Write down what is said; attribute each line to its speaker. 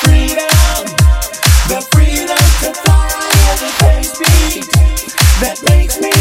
Speaker 1: freedom, the freedom to fly at the pace beat that makes me.